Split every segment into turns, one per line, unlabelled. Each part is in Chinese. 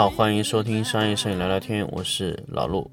好，欢迎收听商业摄影聊聊天，我是老陆。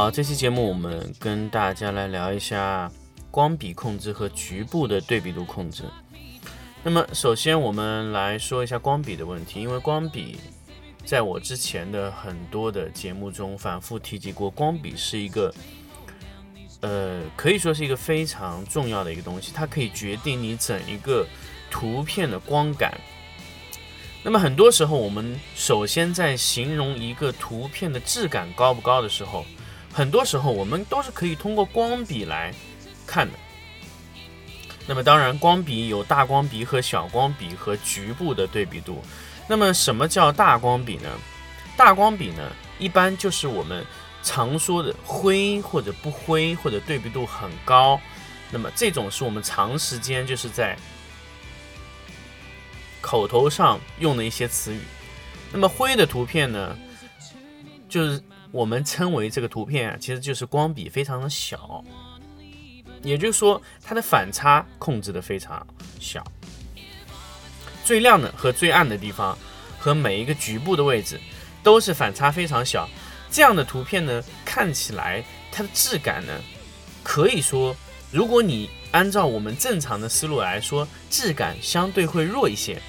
好，这期节目我们跟大家来聊一下光比控制和局部的对比度控制。那么，首先我们来说一下光比的问题，因为光比在我之前的很多的节目中反复提及过，光比是一个，呃，可以说是一个非常重要的一个东西，它可以决定你整一个图片的光感。那么很多时候，我们首先在形容一个图片的质感高不高的时候，很多时候，我们都是可以通过光笔来看的。那么，当然，光笔有大光笔和小光笔和局部的对比度。那么，什么叫大光笔呢？大光笔呢，一般就是我们常说的灰或者不灰，或者对比度很高。那么，这种是我们长时间就是在口头上用的一些词语。那么，灰的图片呢，就是。我们称为这个图片啊，其实就是光比非常的小，也就是说它的反差控制的非常小，最亮的和最暗的地方和每一个局部的位置都是反差非常小。这样的图片呢，看起来它的质感呢，可以说，如果你按照我们正常的思路来说，质感相对会弱一些，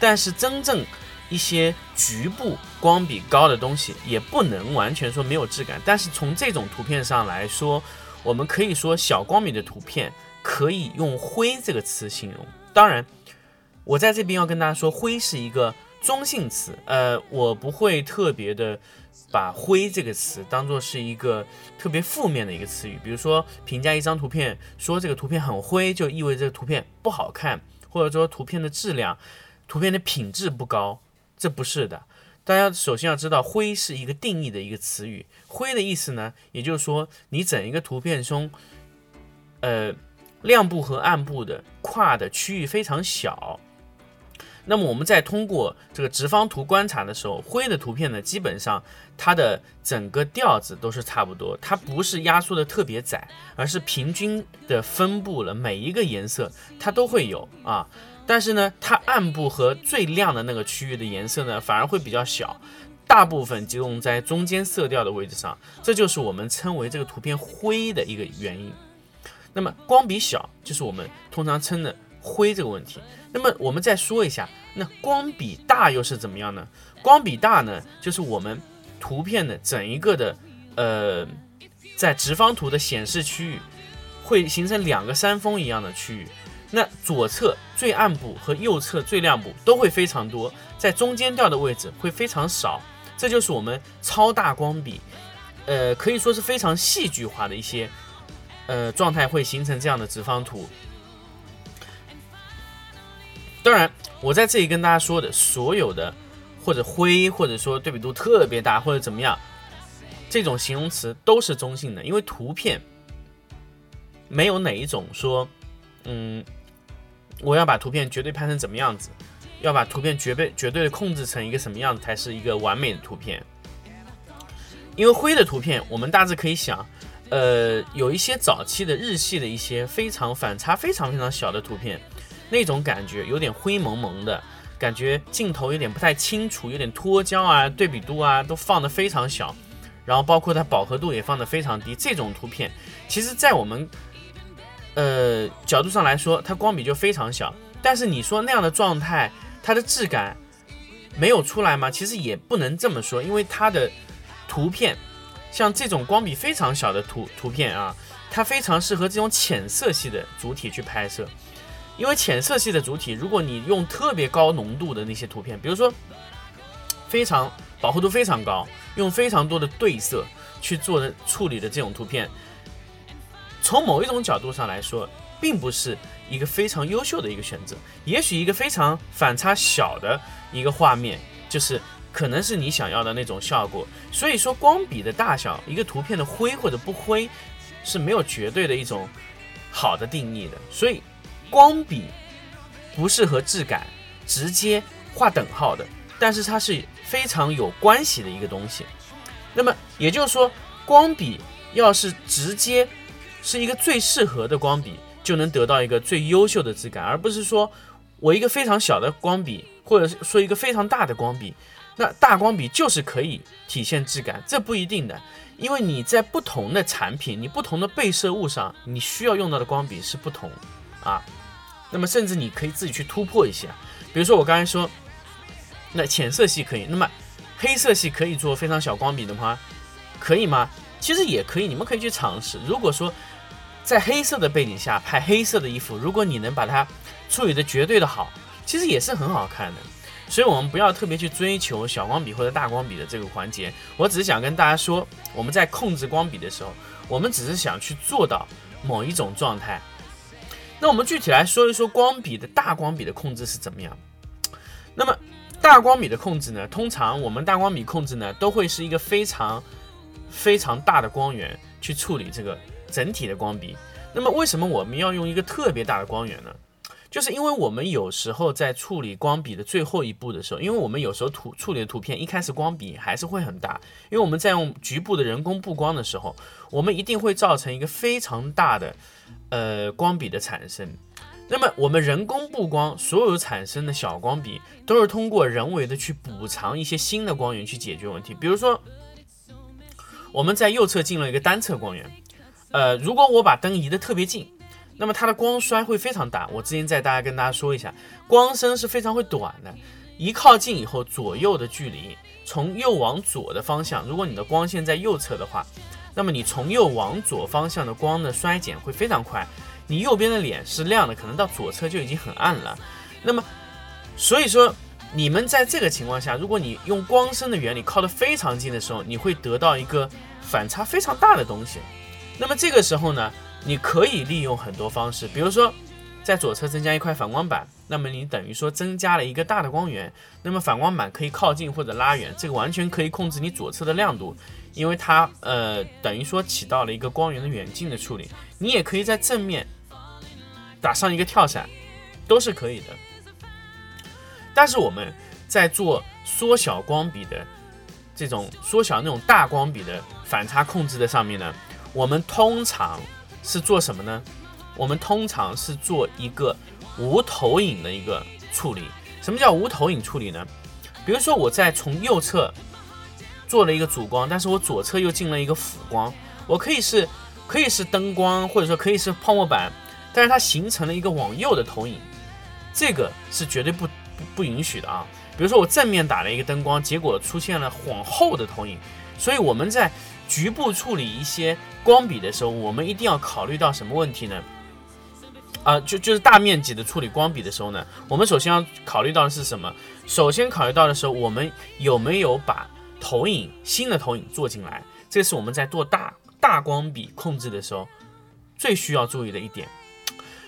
但是真正。一些局部光比高的东西也不能完全说没有质感，但是从这种图片上来说，我们可以说小光比的图片可以用“灰”这个词形容。当然，我在这边要跟大家说，“灰”是一个中性词，呃，我不会特别的把“灰”这个词当做是一个特别负面的一个词语。比如说，评价一张图片，说这个图片很灰，就意味着这个图片不好看，或者说图片的质量、图片的品质不高。这不是的，大家首先要知道，灰是一个定义的一个词语。灰的意思呢，也就是说，你整一个图片中，呃，亮部和暗部的跨的区域非常小。那么我们在通过这个直方图观察的时候，灰的图片呢，基本上它的整个调子都是差不多，它不是压缩的特别窄，而是平均的分布了每一个颜色，它都会有啊。但是呢，它暗部和最亮的那个区域的颜色呢，反而会比较小，大部分集中在中间色调的位置上，这就是我们称为这个图片灰的一个原因。那么光比小，就是我们通常称的灰这个问题。那么我们再说一下，那光比大又是怎么样呢？光比大呢，就是我们图片的整一个的，呃，在直方图的显示区域，会形成两个山峰一样的区域。那左侧最暗部和右侧最亮部都会非常多，在中间调的位置会非常少，这就是我们超大光比，呃，可以说是非常戏剧化的一些呃状态会形成这样的直方图。当然，我在这里跟大家说的所有的或者灰或者说对比度特别大或者怎么样，这种形容词都是中性的，因为图片没有哪一种说，嗯。我要把图片绝对拍成怎么样子？要把图片绝对绝对的控制成一个什么样子才是一个完美的图片？因为灰的图片，我们大致可以想，呃，有一些早期的日系的一些非常反差非常非常小的图片，那种感觉有点灰蒙蒙的感觉，镜头有点不太清楚，有点脱焦啊，对比度啊都放的非常小，然后包括它饱和度也放的非常低。这种图片，其实在我们呃，角度上来说，它光比就非常小。但是你说那样的状态，它的质感没有出来吗？其实也不能这么说，因为它的图片，像这种光比非常小的图图片啊，它非常适合这种浅色系的主体去拍摄。因为浅色系的主体，如果你用特别高浓度的那些图片，比如说非常饱和度非常高，用非常多的对色去做的处理的这种图片。从某一种角度上来说，并不是一个非常优秀的一个选择。也许一个非常反差小的一个画面，就是可能是你想要的那种效果。所以说，光比的大小，一个图片的灰或者不灰，是没有绝对的一种好的定义的。所以，光比不是和质感直接划等号的，但是它是非常有关系的一个东西。那么也就是说，光比要是直接是一个最适合的光笔，就能得到一个最优秀的质感，而不是说我一个非常小的光笔，或者说一个非常大的光笔，那大光笔就是可以体现质感，这不一定的，因为你在不同的产品，你不同的被摄物上，你需要用到的光笔是不同啊。那么甚至你可以自己去突破一下，比如说我刚才说，那浅色系可以，那么。黑色系可以做非常小光笔的话？可以吗？其实也可以，你们可以去尝试。如果说在黑色的背景下拍黑色的衣服，如果你能把它处理的绝对的好，其实也是很好看的。所以，我们不要特别去追求小光笔或者大光笔的这个环节。我只是想跟大家说，我们在控制光笔的时候，我们只是想去做到某一种状态。那我们具体来说一说光笔的大光笔的控制是怎么样。那么。大光笔的控制呢，通常我们大光笔控制呢，都会是一个非常非常大的光源去处理这个整体的光比。那么为什么我们要用一个特别大的光源呢？就是因为我们有时候在处理光笔的最后一步的时候，因为我们有时候图处理的图片一开始光笔还是会很大，因为我们在用局部的人工布光的时候，我们一定会造成一个非常大的呃光笔的产生。那么我们人工布光所有产生的小光笔，都是通过人为的去补偿一些新的光源去解决问题。比如说，我们在右侧进了一个单侧光源，呃，如果我把灯移得特别近，那么它的光衰会非常大。我之前在大家跟大家说一下，光深是非常会短的。一靠近以后，左右的距离，从右往左的方向，如果你的光线在右侧的话，那么你从右往左方向的光的衰减会非常快。你右边的脸是亮的，可能到左侧就已经很暗了。那么，所以说你们在这个情况下，如果你用光深的原理靠得非常近的时候，你会得到一个反差非常大的东西。那么这个时候呢，你可以利用很多方式，比如说在左侧增加一块反光板，那么你等于说增加了一个大的光源。那么反光板可以靠近或者拉远，这个完全可以控制你左侧的亮度。因为它呃等于说起到了一个光源的远近的处理，你也可以在正面打上一个跳闪，都是可以的。但是我们在做缩小光笔的这种缩小那种大光笔的反差控制的上面呢，我们通常是做什么呢？我们通常是做一个无投影的一个处理。什么叫无投影处理呢？比如说我在从右侧。做了一个主光，但是我左侧又进了一个辅光，我可以是可以是灯光，或者说可以是泡沫板，但是它形成了一个往右的投影，这个是绝对不不不允许的啊。比如说我正面打了一个灯光，结果出现了往后的投影，所以我们在局部处理一些光笔的时候，我们一定要考虑到什么问题呢？啊，就就是大面积的处理光笔的时候呢，我们首先要考虑到的是什么？首先考虑到的时候，我们有没有把投影新的投影做进来，这是我们在做大大光笔控制的时候最需要注意的一点。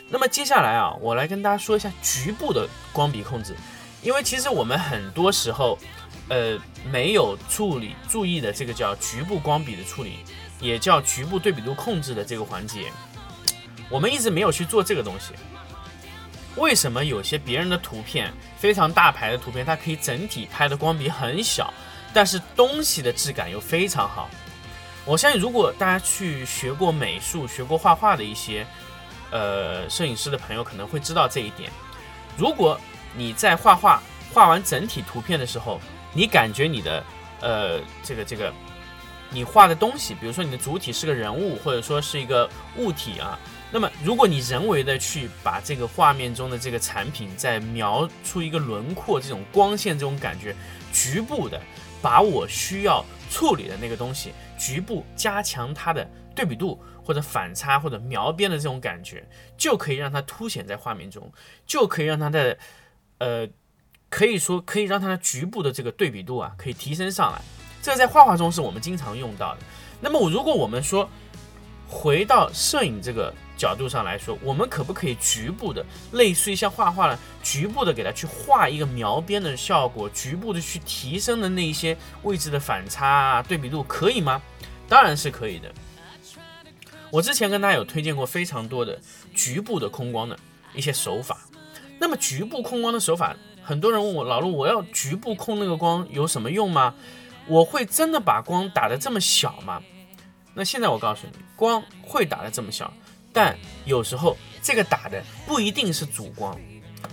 那么接下来啊，我来跟大家说一下局部的光笔控制，因为其实我们很多时候呃没有处理注意的这个叫局部光笔的处理，也叫局部对比度控制的这个环节，我们一直没有去做这个东西。为什么有些别人的图片非常大牌的图片，它可以整体拍的光比很小？但是东西的质感又非常好，我相信如果大家去学过美术、学过画画的一些呃摄影师的朋友，可能会知道这一点。如果你在画画画完整体图片的时候，你感觉你的呃这个这个你画的东西，比如说你的主体是个人物，或者说是一个物体啊，那么如果你人为的去把这个画面中的这个产品再描出一个轮廓，这种光线这种感觉，局部的。把我需要处理的那个东西局部加强它的对比度或者反差或者描边的这种感觉，就可以让它凸显在画面中，就可以让它的呃，可以说可以让它的局部的这个对比度啊可以提升上来。这在画画中是我们经常用到的。那么我如果我们说回到摄影这个角度上来说，我们可不可以局部的，类似于像画画了，局部的给它去画一个描边的效果，局部的去提升的那一些位置的反差啊、对比度，可以吗？当然是可以的。我之前跟大家有推荐过非常多的局部的空光的一些手法。那么局部控光的手法，很多人问我老陆，我要局部控那个光有什么用吗？我会真的把光打得这么小吗？那现在我告诉你，光会打得这么小，但有时候这个打的不一定是主光。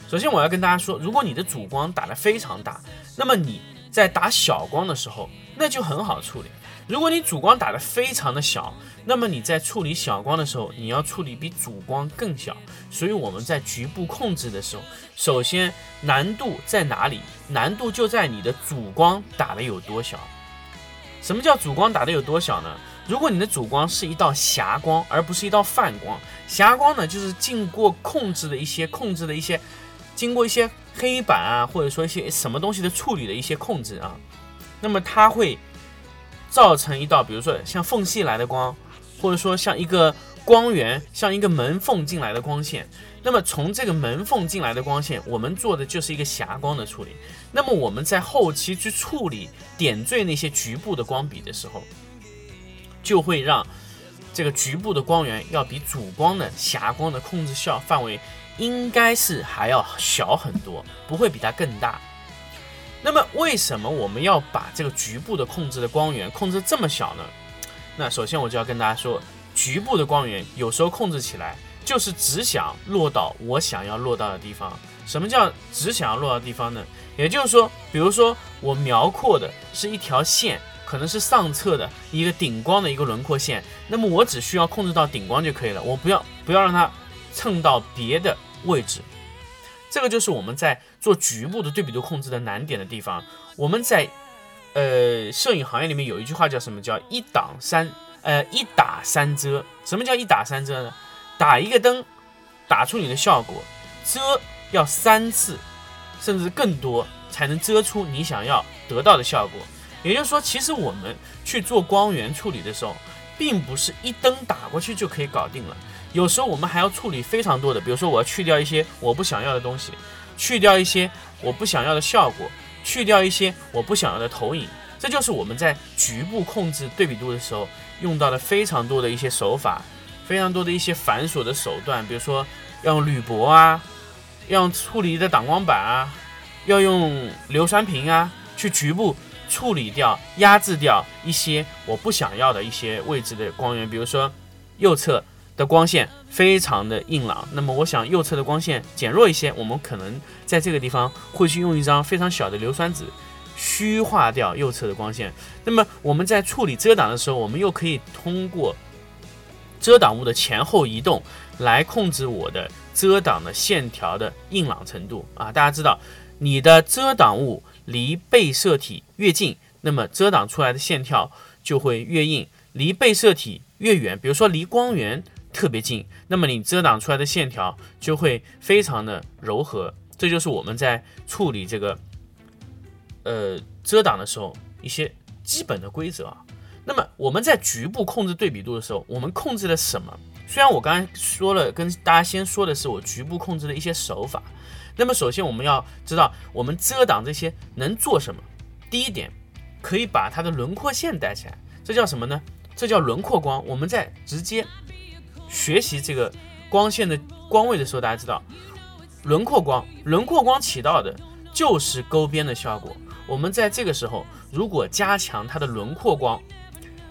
首先我要跟大家说，如果你的主光打得非常大，那么你在打小光的时候，那就很好处理。如果你主光打得非常的小，那么你在处理小光的时候，你要处理比主光更小。所以我们在局部控制的时候，首先难度在哪里？难度就在你的主光打的有多小。什么叫主光打的有多小呢？如果你的主光是一道霞光，而不是一道泛光，霞光呢，就是经过控制的一些控制的一些，经过一些黑板啊，或者说一些什么东西的处理的一些控制啊，那么它会。造成一道，比如说像缝隙来的光，或者说像一个光源，像一个门缝进来的光线。那么从这个门缝进来的光线，我们做的就是一个霞光的处理。那么我们在后期去处理点缀那些局部的光笔的时候，就会让这个局部的光源要比主光的霞光的控制效范围应该是还要小很多，不会比它更大。那么为什么我们要把这个局部的控制的光源控制这么小呢？那首先我就要跟大家说，局部的光源有时候控制起来就是只想落到我想要落到的地方。什么叫只想要落到地方呢？也就是说，比如说我描阔的是一条线，可能是上侧的一个顶光的一个轮廓线，那么我只需要控制到顶光就可以了，我不要不要让它蹭到别的位置。这个就是我们在做局部的对比度控制的难点的地方。我们在呃摄影行业里面有一句话叫什么？叫一挡三呃一打三遮。什么叫一打三遮呢？打一个灯，打出你的效果，遮要三次甚至更多才能遮出你想要得到的效果。也就是说，其实我们去做光源处理的时候，并不是一灯打过去就可以搞定了。有时候我们还要处理非常多的，比如说我要去掉一些我不想要的东西，去掉一些我不想要的效果，去掉一些我不想要的投影，这就是我们在局部控制对比度的时候用到的非常多的一些手法，非常多的一些繁琐的手段，比如说用铝箔啊，要用处理的挡光板啊，要用硫酸瓶啊，去局部处理掉、压制掉一些我不想要的一些位置的光源，比如说右侧。的光线非常的硬朗，那么我想右侧的光线减弱一些，我们可能在这个地方会去用一张非常小的硫酸纸虚化掉右侧的光线。那么我们在处理遮挡的时候，我们又可以通过遮挡物的前后移动来控制我的遮挡的线条的硬朗程度啊。大家知道，你的遮挡物离被摄体越近，那么遮挡出来的线条就会越硬；离被摄体越远，比如说离光源。特别近，那么你遮挡出来的线条就会非常的柔和，这就是我们在处理这个呃遮挡的时候一些基本的规则啊。那么我们在局部控制对比度的时候，我们控制了什么？虽然我刚才说了，跟大家先说的是我局部控制的一些手法。那么首先我们要知道，我们遮挡这些能做什么？第一点，可以把它的轮廓线带起来，这叫什么呢？这叫轮廓光。我们在直接。学习这个光线的光位的时候，大家知道，轮廓光，轮廓光起到的就是勾边的效果。我们在这个时候，如果加强它的轮廓光，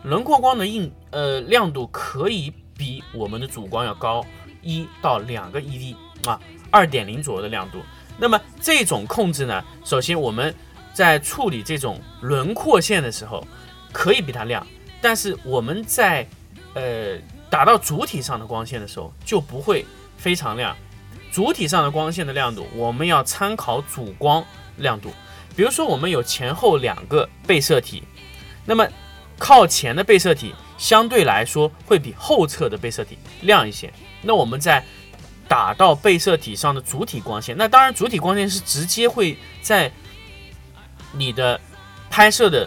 轮廓光的硬呃亮度可以比我们的主光要高一到两个 ED 啊，二点零左右的亮度。那么这种控制呢，首先我们在处理这种轮廓线的时候，可以比它亮，但是我们在呃。打到主体上的光线的时候就不会非常亮，主体上的光线的亮度我们要参考主光亮度。比如说我们有前后两个被摄体，那么靠前的被摄体相对来说会比后侧的被摄体亮一些。那我们在打到被摄体上的主体光线，那当然主体光线是直接会在你的拍摄的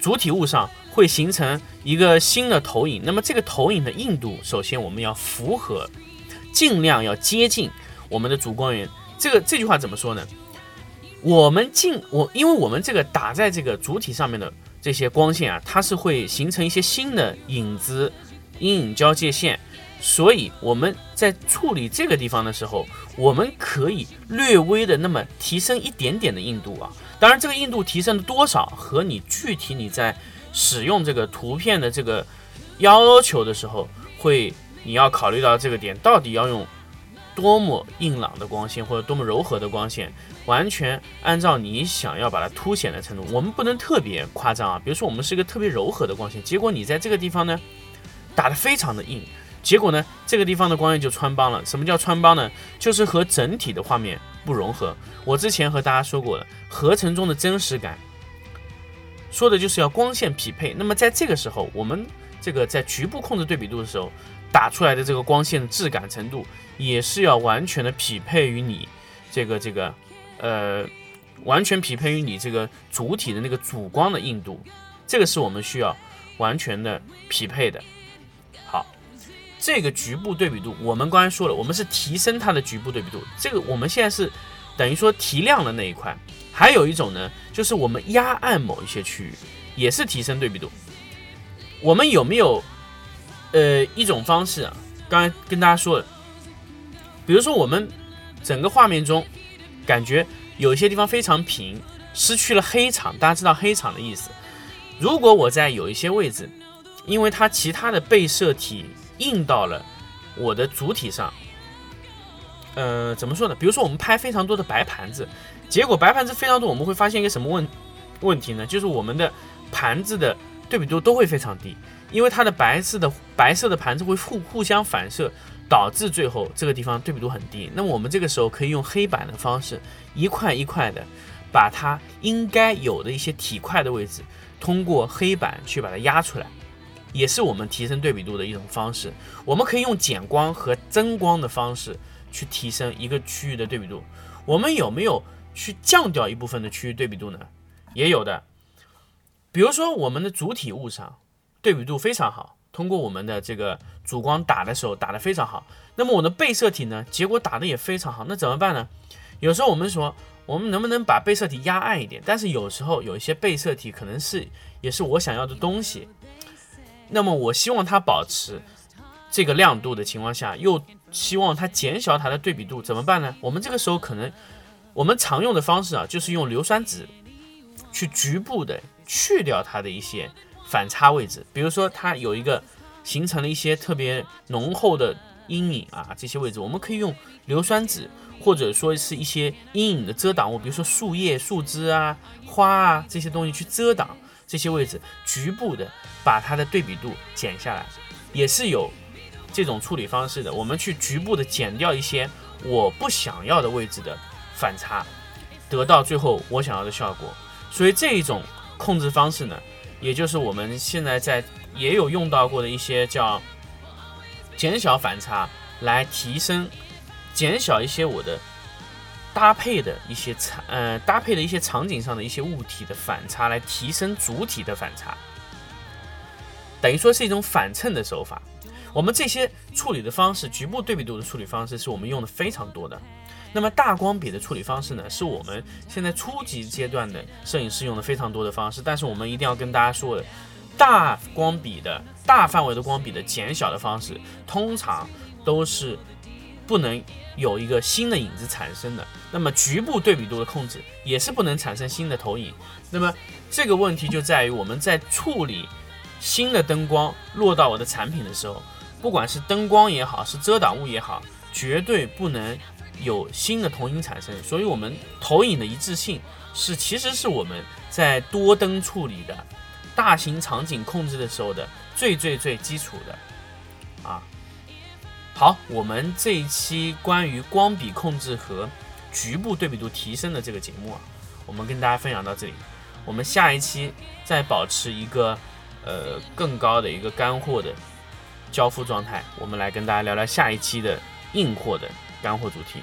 主体物上会形成。一个新的投影，那么这个投影的硬度，首先我们要符合，尽量要接近我们的主光源。这个这句话怎么说呢？我们进我，因为我们这个打在这个主体上面的这些光线啊，它是会形成一些新的影子、阴影交界线，所以我们在处理这个地方的时候，我们可以略微的那么提升一点点的硬度啊。当然，这个硬度提升了多少，和你具体你在使用这个图片的这个要求的时候，会你要考虑到这个点，到底要用多么硬朗的光线或者多么柔和的光线，完全按照你想要把它凸显的程度。我们不能特别夸张啊，比如说我们是一个特别柔和的光线，结果你在这个地方呢打得非常的硬，结果呢这个地方的光线就穿帮了。什么叫穿帮呢？就是和整体的画面不融合。我之前和大家说过了，合成中的真实感。说的就是要光线匹配。那么在这个时候，我们这个在局部控制对比度的时候，打出来的这个光线的质感程度，也是要完全的匹配于你这个这个呃，完全匹配于你这个主体的那个主光的硬度。这个是我们需要完全的匹配的。好，这个局部对比度，我们刚才说了，我们是提升它的局部对比度。这个我们现在是等于说提亮了那一块。还有一种呢，就是我们压暗某一些区域，也是提升对比度。我们有没有呃一种方式啊？刚才跟大家说了，比如说我们整个画面中感觉有一些地方非常平，失去了黑场。大家知道黑场的意思？如果我在有一些位置，因为它其他的被摄体映到了我的主体上，呃，怎么说呢？比如说我们拍非常多的白盘子。结果白盘子非常多，我们会发现一个什么问问题呢？就是我们的盘子的对比度都会非常低，因为它的白色的白色的盘子会互互相反射，导致最后这个地方对比度很低。那么我们这个时候可以用黑板的方式，一块一块的把它应该有的一些体块的位置，通过黑板去把它压出来，也是我们提升对比度的一种方式。我们可以用减光和增光的方式去提升一个区域的对比度。我们有没有？去降掉一部分的区域对比度呢，也有的。比如说我们的主体物上对比度非常好，通过我们的这个主光打的时候打得非常好。那么我的被摄体呢，结果打的也非常好。那怎么办呢？有时候我们说，我们能不能把被摄体压暗一点？但是有时候有一些被摄体可能是也是我想要的东西，那么我希望它保持这个亮度的情况下，又希望它减小它的对比度，怎么办呢？我们这个时候可能。我们常用的方式啊，就是用硫酸纸去局部的去掉它的一些反差位置，比如说它有一个形成了一些特别浓厚的阴影啊，这些位置我们可以用硫酸纸，或者说是一些阴影的遮挡物，比如说树叶、树枝啊、花啊这些东西去遮挡这些位置，局部的把它的对比度减下来，也是有这种处理方式的。我们去局部的减掉一些我不想要的位置的。反差，得到最后我想要的效果。所以这一种控制方式呢，也就是我们现在在也有用到过的一些叫减小反差，来提升减小一些我的搭配的一些场呃搭配的一些场景上的一些物体的反差，来提升主体的反差，等于说是一种反衬的手法。我们这些处理的方式，局部对比度的处理方式，是我们用的非常多的。那么大光比的处理方式呢，是我们现在初级阶段的摄影师用的非常多的方式。但是我们一定要跟大家说的，大光比的大范围的光比的减小的方式，通常都是不能有一个新的影子产生的。那么局部对比度的控制也是不能产生新的投影。那么这个问题就在于我们在处理新的灯光落到我的产品的时候，不管是灯光也好，是遮挡物也好，绝对不能。有新的投影产生，所以我们投影的一致性是其实是我们在多灯处理的大型场景控制的时候的最最最基础的啊。好，我们这一期关于光比控制和局部对比度提升的这个节目啊，我们跟大家分享到这里。我们下一期再保持一个呃更高的一个干货的交付状态，我们来跟大家聊聊下一期的硬货的。干货主题。